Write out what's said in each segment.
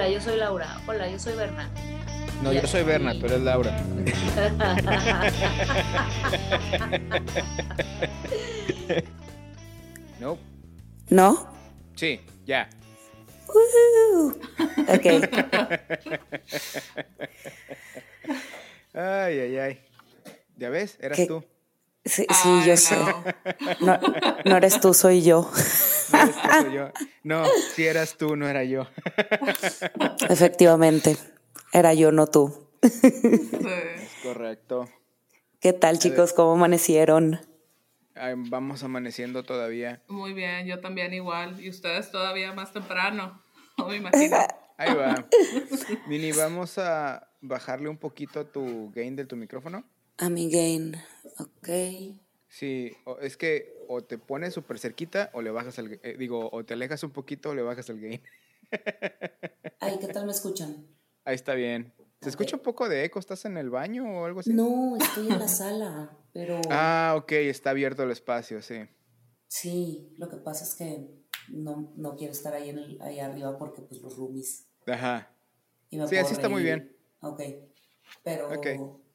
Hola, yo soy Laura. Hola, yo soy Berna. No, yo soy Berna, tú eres Laura. no. ¿No? Sí, ya. Uh, ok. Ay, ay, ay. ¿Ya ves? Eras ¿Qué? tú. Sí, sí, Ay, yo no. sé. No, no eres tú, soy yo. No, eres tú, soy yo. No, si eras tú, no era yo. Efectivamente. Era yo, no tú. Sí. Correcto. ¿Qué tal, chicos? ¿Cómo amanecieron? Ay, vamos amaneciendo todavía. Muy bien, yo también igual. Y ustedes todavía más temprano, no me imagino. Ahí va. Mini, vamos a bajarle un poquito tu gain de tu micrófono. A mi gain. Ok. Sí, es que o te pones súper cerquita o le bajas el, eh, digo, o te alejas un poquito o le bajas el gain. Ay, ¿qué tal me escuchan? Ahí está bien. ¿Se escucha un poco de eco? ¿Estás en el baño o algo así? No, estoy en la sala, pero Ah, ok, está abierto el espacio, sí. sí, lo que pasa es que no, no quiero estar ahí, en el- ahí arriba porque pues los roomies. Ajá. Y me Sí, así está muy bien. Ok, pero.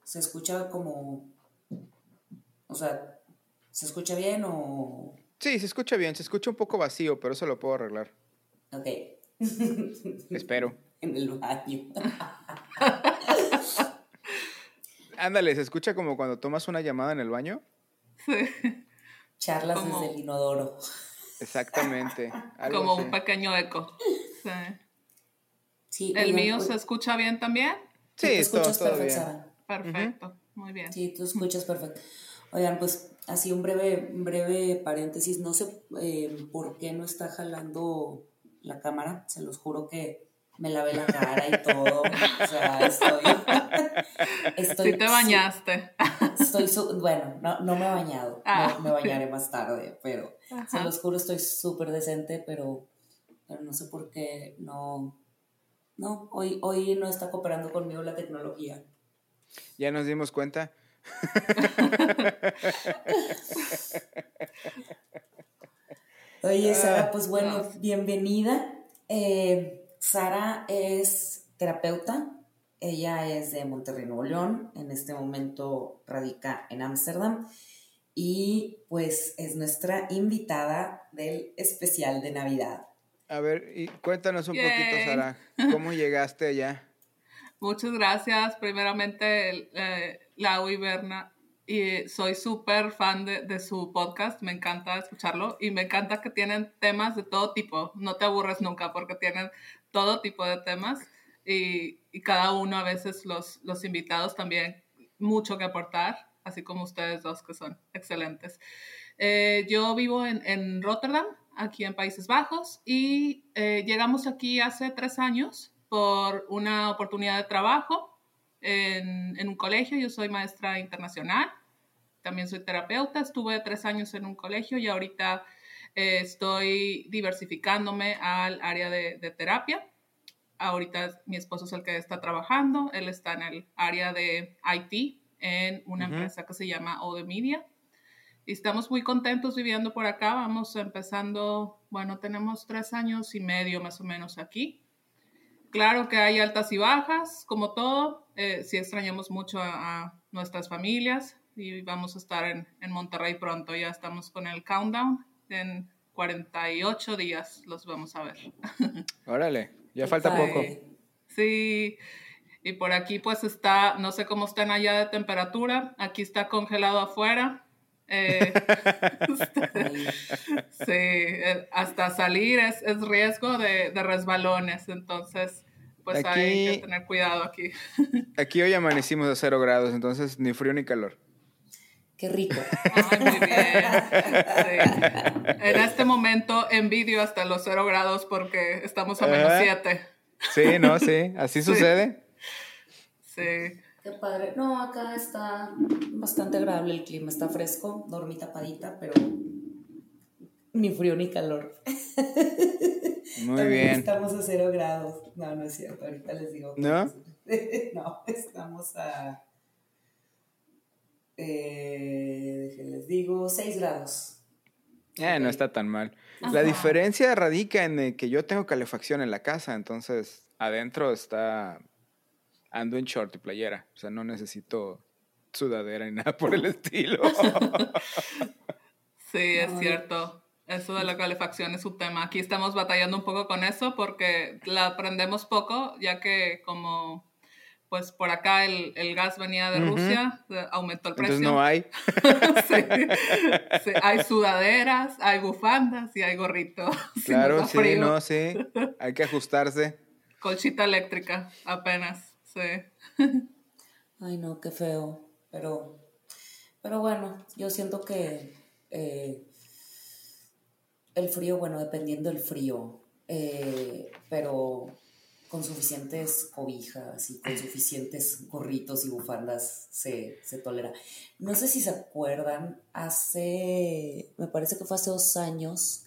Se escucha como, o sea, ¿se escucha bien o...? Sí, se escucha bien, se escucha un poco vacío, pero eso lo puedo arreglar. Ok, Espero. en el baño. Ándale, se escucha como cuando tomas una llamada en el baño. Charlas Como- desde el inodoro. Exactamente. algo Como así. un pequeño eco. Sí. Sí, ¿El mío se escucha bien también? Sí, te todo, todo perfecto, muy bien. Sí, tú escuchas perfecto. Oigan, pues así un breve, un breve paréntesis. No sé eh, por qué no está jalando la cámara. Se los juro que me lavé la cara y todo. O sea, estoy. estoy Sí te bañaste. Estoy su- bueno, no, no me he bañado. Ah. Me, me bañaré más tarde, pero se los juro, estoy súper decente, pero, pero no sé por qué no. No, hoy, hoy no está cooperando conmigo la tecnología. Ya nos dimos cuenta. Oye, Ah, Sara, pues bueno, bienvenida. Eh, Sara es terapeuta. Ella es de Monterrey, Nuevo León. En este momento radica en Ámsterdam. Y pues es nuestra invitada del especial de Navidad. A ver, y cuéntanos un Yay. poquito, Sara, ¿cómo llegaste allá? Muchas gracias. Primeramente, eh, Lau y Berna. Y soy súper fan de, de su podcast, me encanta escucharlo y me encanta que tienen temas de todo tipo, no te aburres nunca porque tienen todo tipo de temas y, y cada uno a veces los, los invitados también mucho que aportar, así como ustedes dos que son excelentes. Eh, yo vivo en, en Rotterdam, aquí en Países Bajos, y eh, llegamos aquí hace tres años por una oportunidad de trabajo en, en un colegio. Yo soy maestra internacional, también soy terapeuta, estuve tres años en un colegio y ahorita eh, estoy diversificándome al área de, de terapia. Ahorita mi esposo es el que está trabajando, él está en el área de IT en una Ujú. empresa que se llama Ode Media. Y estamos muy contentos viviendo por acá. Vamos empezando, bueno, tenemos tres años y medio más o menos aquí. Claro que hay altas y bajas, como todo. Eh, sí extrañamos mucho a, a nuestras familias y vamos a estar en, en Monterrey pronto. Ya estamos con el countdown. En 48 días los vamos a ver. Órale, ya falta poco. Sí, y por aquí pues está, no sé cómo están allá de temperatura, aquí está congelado afuera. Eh, sí, eh, hasta salir es, es riesgo de, de resbalones, entonces pues hay que tener cuidado aquí. Aquí hoy amanecimos a cero grados, entonces ni frío ni calor. qué rico. Ay, muy bien. Sí. En este momento envidio hasta los cero grados porque estamos a menos siete. Sí, no, sí, así Sí. sucede. Sí. Qué padre. No, acá está bastante agradable el clima, está fresco, dormí tapadita, pero ni frío ni calor. Muy También bien. Estamos a cero grados. No, no es cierto, ahorita les digo. ¿No? no, estamos a. Eh, déjenles digo, 6 grados. Eh, no está tan mal. Ajá. La diferencia radica en eh, que yo tengo calefacción en la casa, entonces adentro está ando en short y playera, o sea, no necesito sudadera ni nada por el estilo. sí, es cierto. Eso de la calefacción es un tema. Aquí estamos batallando un poco con eso porque la aprendemos poco, ya que como pues por acá el, gas venía de Rusia, aumentó el precio. Entonces no hay. sí, hay sudaderas, hay bufandas y hay gorritos. Claro, sí, no, sí. Hay que ajustarse. Colchita eléctrica, apenas, sí. Ay, no, qué feo. Pero, pero bueno, yo siento que eh, el frío, bueno, dependiendo del frío, eh, pero con suficientes cobijas y con suficientes gorritos y bufandas se, tolera. No sé si se acuerdan, hace, me parece que fue hace dos años,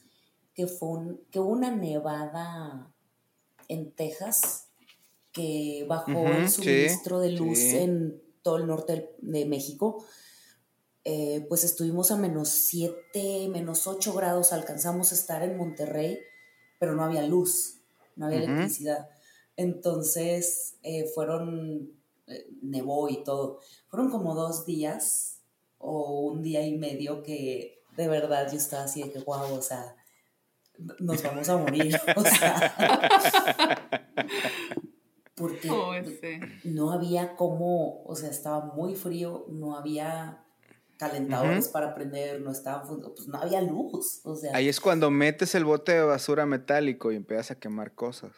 que, fue que hubo una nevada en Texas que bajó el suministro de luz en todo el norte de México. Eh, pues estuvimos a menos 7, menos 8 grados, alcanzamos a estar en Monterrey, pero no había luz, no había electricidad. Entonces eh, fueron, eh, nevó y todo. Fueron como dos días o un día y medio que de verdad yo estaba así de que, guau, o sea, nos vamos a morir. o sea, porque oh, no había como, o sea, estaba muy frío, no había calentadores para prender, no estaban, pues no había luz, o sea. Ahí es cuando metes el bote de basura metálico y empiezas a quemar cosas.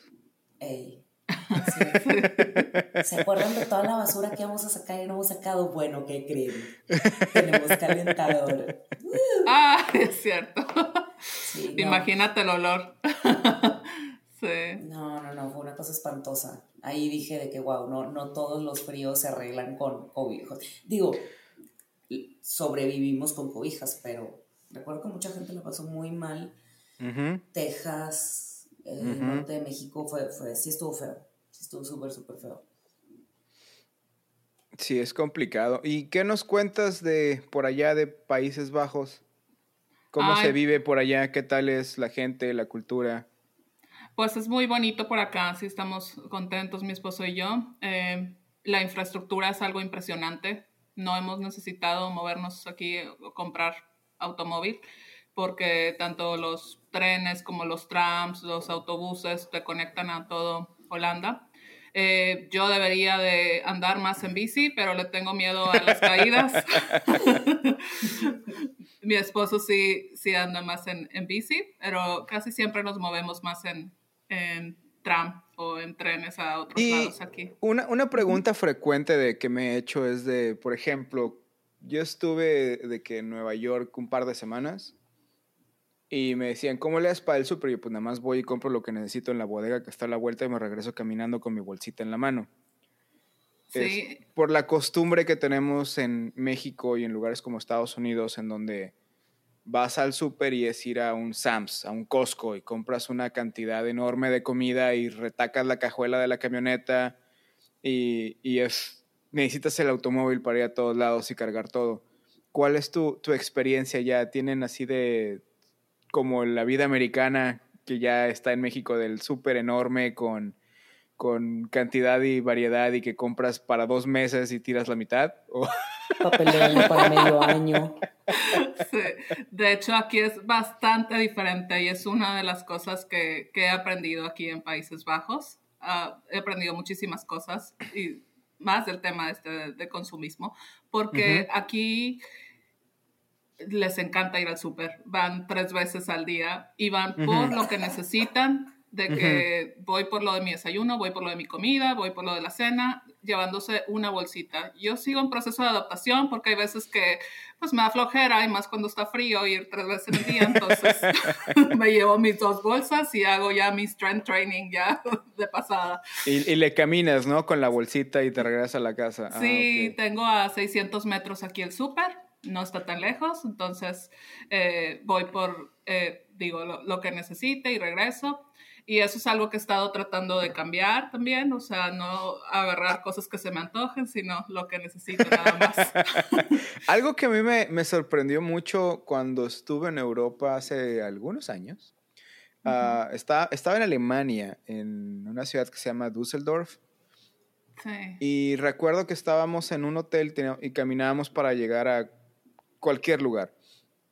Ey. ¿Se acuerdan de toda la basura que vamos a sacar y no hemos sacado? Bueno, ¿qué creen? Tenemos calentador. Ah, es cierto. Imagínate el olor. sí. No, no, no, fue una cosa espantosa. Ahí dije de que, wow, no, no todos los fríos se arreglan con cobijos. Digo, sobrevivimos con cobijas, pero recuerdo que mucha gente lo pasó muy mal. Texas, el norte de México fue, fue, sí estuvo feo, sí estuvo súper, súper feo. Sí, es complicado. ¿Y qué nos cuentas de por allá de Países Bajos? ¿Cómo se vive por allá? ¿Qué tal es la gente, la cultura? Pues es muy bonito por acá, sí estamos contentos, mi esposo y yo. Eh, la infraestructura es algo impresionante. No hemos necesitado movernos aquí o comprar automóvil porque tanto los trenes como los trams, los autobuses te conectan a todo Holanda. Eh, yo debería de andar más en bici, pero le tengo miedo a las caídas. Mi esposo sí, sí anda más en, en, bici, pero casi siempre nos movemos más en, en tram o en trenes a otros lados aquí. Una, una pregunta frecuente de que me he hecho es de, por ejemplo, yo estuve de que en Nueva York un par de semanas y me decían, ¿cómo le das para el súper? Y yo, pues nada más voy y compro lo que necesito en la bodega que está a la vuelta y me regreso caminando con mi bolsita en la mano. Sí. por la costumbre que tenemos en México y en lugares como Estados Unidos, en donde vas al súper y es ir a un Sam's, a un Costco y compras una cantidad enorme de comida y retacas la cajuela de la camioneta y, y es, necesitas el automóvil para ir a todos lados y cargar todo. ¿Cuál es tu, tu experiencia ya? ¿Tienen así de como la vida americana que ya está en México del súper enorme con, con cantidad y variedad y que compras para dos meses y tiras la mitad. ¿O? Papelero para medio año. Sí. De hecho, aquí es bastante diferente y es una de las cosas que, que he aprendido aquí en Países Bajos. Ah, he aprendido muchísimas cosas y más del tema este de, consumismo, porque aquí les encanta ir al súper. Van tres veces al día y van por lo que necesitan, de que voy por lo de mi desayuno, voy por lo de mi comida, voy por lo de la cena, llevándose una bolsita. Yo sigo en proceso de adaptación porque hay veces que pues me da flojera y más cuando está frío ir tres veces al día, entonces me llevo mis dos bolsas y hago ya mi strength training ya de pasada. Y, le caminas, ¿no? Con la bolsita y te regresas a la casa. Ah, sí, tengo a 600 metros aquí el súper no está tan lejos, entonces eh, voy por, eh, digo, lo, que necesite y regreso. Y eso es algo que he estado tratando de cambiar también, o sea, no agarrar cosas que se me antojen, sino lo que necesito nada más. algo que a mí me, me, sorprendió mucho cuando estuve en Europa hace algunos años, Ah, está- estaba en Alemania, en una ciudad que se llama Düsseldorf. Sí. Y recuerdo que estábamos en un hotel y caminábamos para llegar a cualquier lugar.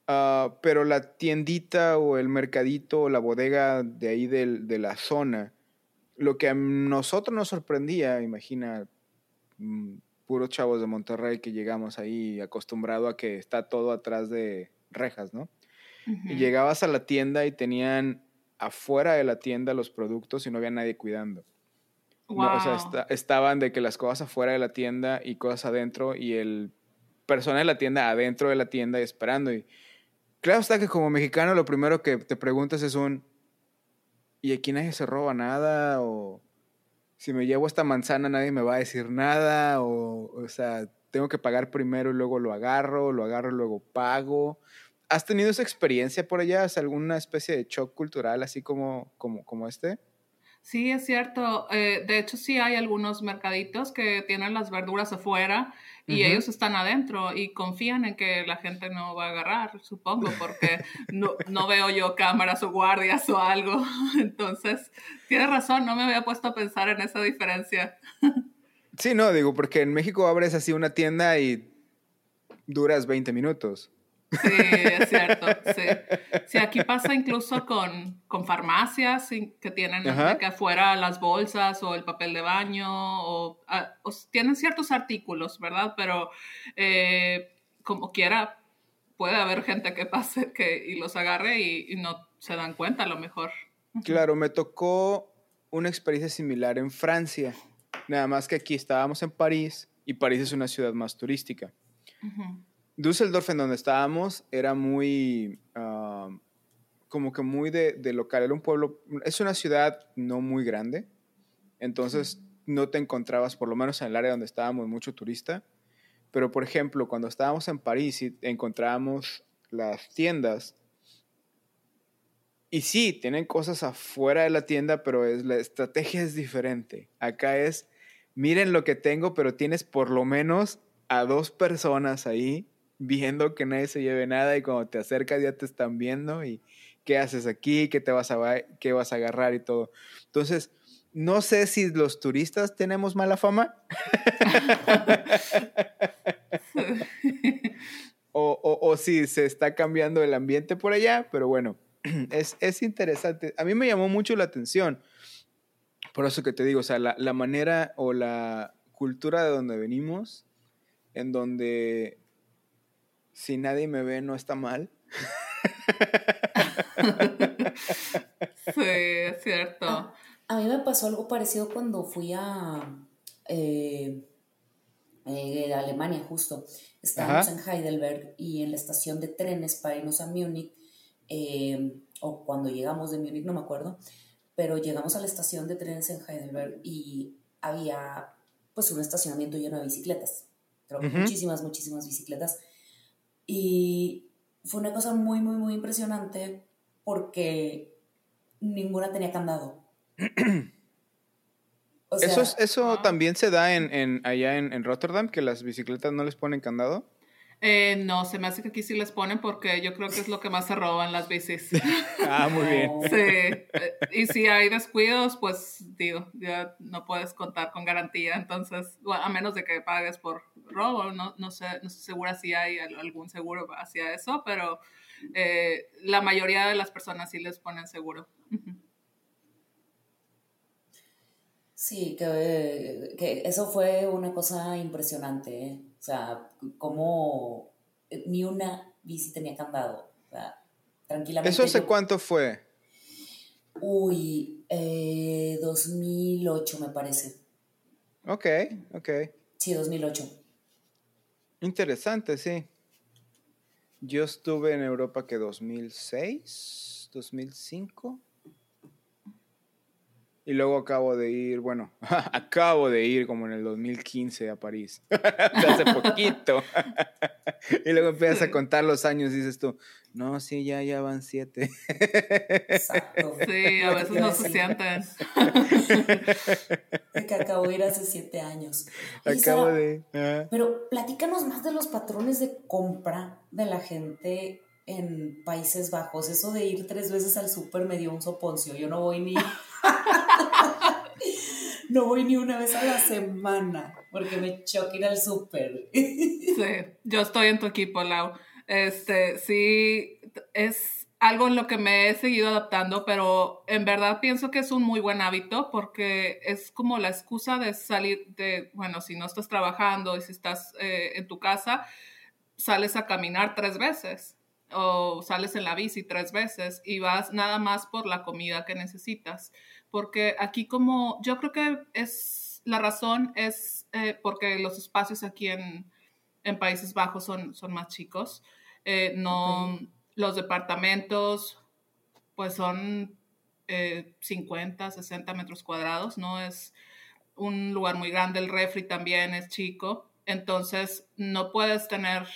Ah, pero la tiendita o el mercadito o la bodega de ahí del- de la zona, lo que a nosotros nos sorprendía, imagina, mm, puros chavos de Monterrey que llegamos ahí acostumbrado a que está todo atrás de rejas, ¿no? Ujú. Y llegabas a la tienda y tenían afuera de la tienda los productos y no había nadie cuidando. No, o sea, Wow. esta- estaban de que las cosas afuera de la tienda y cosas adentro y el persona de la tienda adentro de la tienda esperando. Y claro está que como mexicano lo primero que te preguntas es un, ¿y aquí nadie se roba nada? O si me llevo esta manzana nadie me va a decir nada. O, o sea, tengo que pagar primero y luego lo agarro, lo agarro y luego pago. ¿Has tenido esa experiencia por allá? ¿Es alguna especie de shock cultural así como, como, como este? Sí, es cierto. Eh, de hecho, sí hay algunos mercaditos que tienen las verduras afuera y ellos están adentro y confían en que la gente no va a agarrar, supongo, porque no, no veo yo cámaras o guardias o algo. Entonces, tienes razón, no me había puesto a pensar en esa diferencia. Sí, no, digo, porque en México abres así una tienda y duras 20 minutos. Sí, es cierto. Sí, Sí, aquí pasa incluso con, con farmacias que tienen que afuera las bolsas o el papel de baño o, tienen ciertos artículos, ¿verdad? Pero eh, como quiera, puede haber gente que pase que, y los agarre y, y no se dan cuenta a lo mejor. Claro, me tocó una experiencia similar en Francia. Nada más que aquí estábamos en París y París es una ciudad más turística. Ujú. Düsseldorf, en donde estábamos, era muy, ah, como que muy de, de local. Era un pueblo, es una ciudad no muy grande. Entonces no te encontrabas, por lo menos en el área donde estábamos, mucho turista. Pero, por ejemplo, cuando estábamos en París y encontrábamos las tiendas, y sí, tienen cosas afuera de la tienda, pero es, la estrategia es diferente. Acá es, miren lo que tengo, pero tienes por lo menos a dos personas ahí viendo que nadie se lleve nada y cuando te acercas ya te están viendo y qué haces aquí, qué te vas a, qué vas a agarrar y todo. Entonces, no sé si los turistas tenemos mala fama o, o- o si se está cambiando el ambiente por allá, pero bueno, es, es interesante. A mí me llamó mucho la atención. Por eso que te digo, o sea, la, la manera o la cultura de donde venimos, en donde si nadie me ve no está mal. Sí, es cierto. Ah, A mí me pasó algo parecido cuando fui a, eh, eh, a Alemania, justo. Estábamos Ajá. en Heidelberg y en la estación de trenes para irnos a Múnich, eh, o cuando llegamos de Múnich, no me acuerdo, pero llegamos a la estación de trenes en Heidelberg y había pues un estacionamiento lleno de bicicletas. Pero muchísimas, muchísimas bicicletas. Y fue una cosa muy, muy, muy impresionante porque ninguna tenía candado. O eso es- eso ah. también se da en, en- allá en, en Rotterdam, que las bicicletas no les ponen candado. Eh, no, se me hace que aquí sí les ponen porque yo creo que es lo que más se roban las bicis. Ah, muy bien. Sí, eh, y si hay descuidos, pues digo, ya no puedes contar con garantía, entonces, bueno, a menos de que pagues por robo, no, no sé, no estoy segura si hay al- algún seguro hacia eso, pero eh, la mayoría de las personas sí les ponen seguro. Sí, que, que eso fue una cosa impresionante, ¿eh? O sea, como ni una bici tenía candado. O sea, tranquilamente. ¿Eso hace yo- cuánto fue? Uy, eh, 2008 me parece. Ok, ok. Sí, 2008. Interesante, sí. Yo estuve en Europa que 2006, 2005. Y luego acabo de ir, bueno, acabo de ir como en el 2015 a París. Hace poquito. y luego empiezas a contar los años y dices tú, no, sí, ya, ya van siete. Exacto. Sí, a veces no se sienten. Que acabo de ir hace siete años. Acabo Sara, de... Pero platícanos más de los patrones de compra de la gente en Países Bajos. Eso de ir tres veces al súper me dio un soponcio. Yo no voy ni. no voy ni una vez a la semana porque me choca ir al súper. sí, yo estoy en tu equipo, Lau. Este, sí, es algo en lo que me he seguido adaptando, pero en verdad pienso que es un muy buen hábito porque es como la excusa de salir de, bueno, si no estás trabajando y si estás eh, en tu casa, sales a caminar tres veces o sales en la bici tres veces y vas nada más por la comida que necesitas. Porque aquí como, yo creo que es, la razón es eh, porque los espacios aquí en, en, Países Bajos son, son más chicos. Eh, no, los departamentos pues son 50, eh, 60 metros cuadrados, no es un lugar muy grande, el refri también es chico, entonces no puedes tener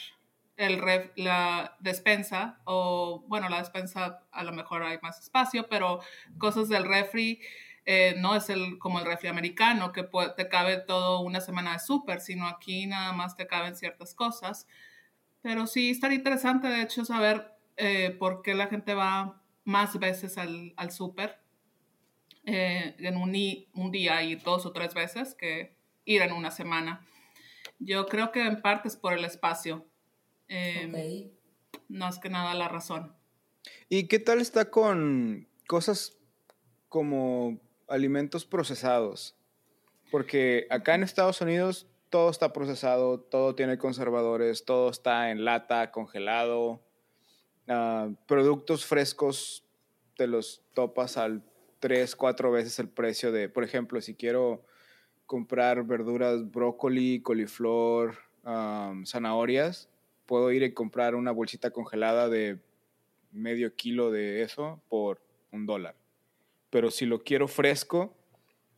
el la despensa o bueno, la despensa a lo mejor hay más espacio, pero cosas del refri eh, no es el, como el refri americano que te cabe todo una semana de súper, sino aquí nada más te caben ciertas cosas. Pero sí estaría interesante, de hecho, saber eh, por qué la gente va más veces al, al súper eh, en un, un día y dos o tres veces que ir en una semana. Yo creo que en parte es por el espacio. Eh, no es que nada la razón. ¿Y qué tal está con cosas como alimentos procesados? Porque acá en Estados Unidos todo está procesado, todo tiene conservadores, todo está en lata, congelado. Ah, productos frescos te los topas al 3, 4 veces el precio de, por ejemplo, si quiero comprar verduras, brócoli, coliflor, zanahorias, puedo ir y comprar una bolsita congelada de medio kilo de eso por un dólar. Pero si lo quiero fresco,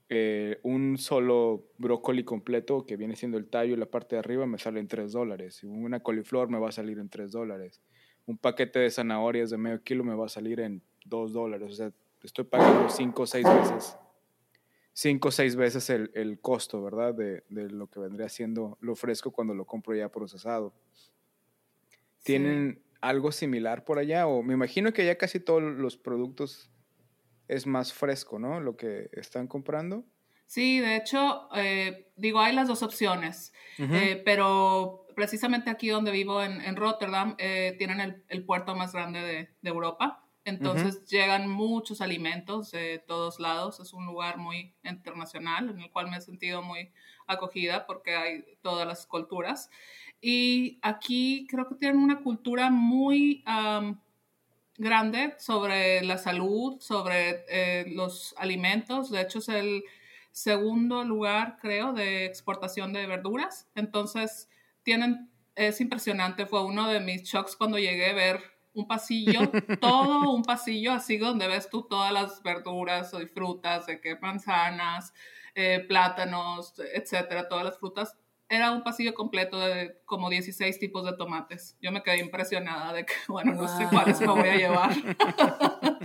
eh, un solo brócoli completo, que viene siendo el tallo y la parte de arriba, me sale en 3 dólares. Una coliflor me va a salir en 3 dólares. Un paquete de zanahorias de medio kilo me va a salir en 2 dólares. O sea, estoy pagando 5 o 6 veces. 5 o 6 veces el, el costo, ¿verdad? De, de, lo que vendría siendo lo fresco cuando lo compro ya procesado. ¿Tienen algo similar por allá? O me imagino que ya casi todos los productos es más fresco, ¿no? Lo que están comprando. Sí, de hecho, eh, digo, hay las dos opciones, eh, pero precisamente aquí donde vivo, en, Rotterdam, eh, tienen el, puerto más grande de, Europa. Entonces llegan muchos alimentos de todos lados. Es un lugar muy internacional en el cual me he sentido muy acogida porque hay todas las culturas. Y aquí creo que tienen una cultura muy grande sobre la salud, sobre eh, los alimentos. De hecho, es el segundo lugar, creo, de exportación de verduras. Entonces, tienen, es impresionante. Fue uno de mis shocks cuando llegué a ver un pasillo, todo un pasillo así donde ves tú todas las verduras y frutas, de que manzanas, eh, plátanos, etcétera, todas las frutas era un pasillo completo de como 16 tipos de tomates. Yo me quedé impresionada de que, bueno, no sé cuáles me voy a llevar.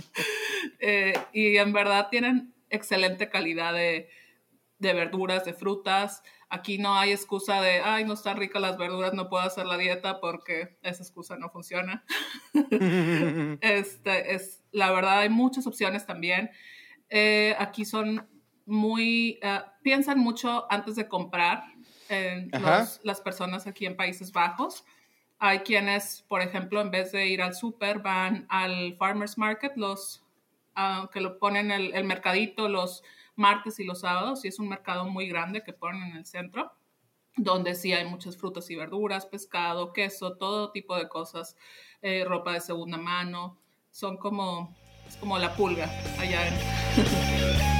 Eh, y en verdad tienen excelente calidad de, de, verduras, de frutas. Aquí no hay excusa de, ay, no están ricas las verduras, no puedo hacer la dieta porque esa excusa no funciona. este, es, la verdad, hay muchas opciones también. Eh, aquí son muy, uh, piensan mucho antes de comprar las personas aquí en Países Bajos. Hay quienes, por ejemplo, en vez de ir al súper, van al farmers market, los uh, que lo ponen el, el mercadito los martes y los sábados, y es un mercado muy grande que ponen en el centro, donde sí hay muchas frutas y verduras, pescado, queso, todo tipo de cosas, eh, ropa de segunda mano, son como, es como la pulga allá en...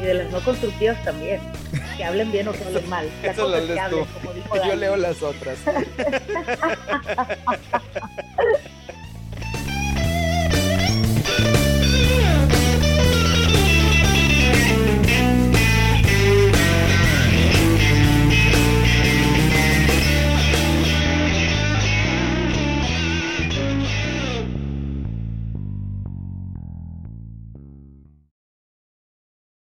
Y de las no constructivas también. Que hablen bien o que hablen mal. La Eso lo que lees hablen, tú. como dijo Yo leo las otras.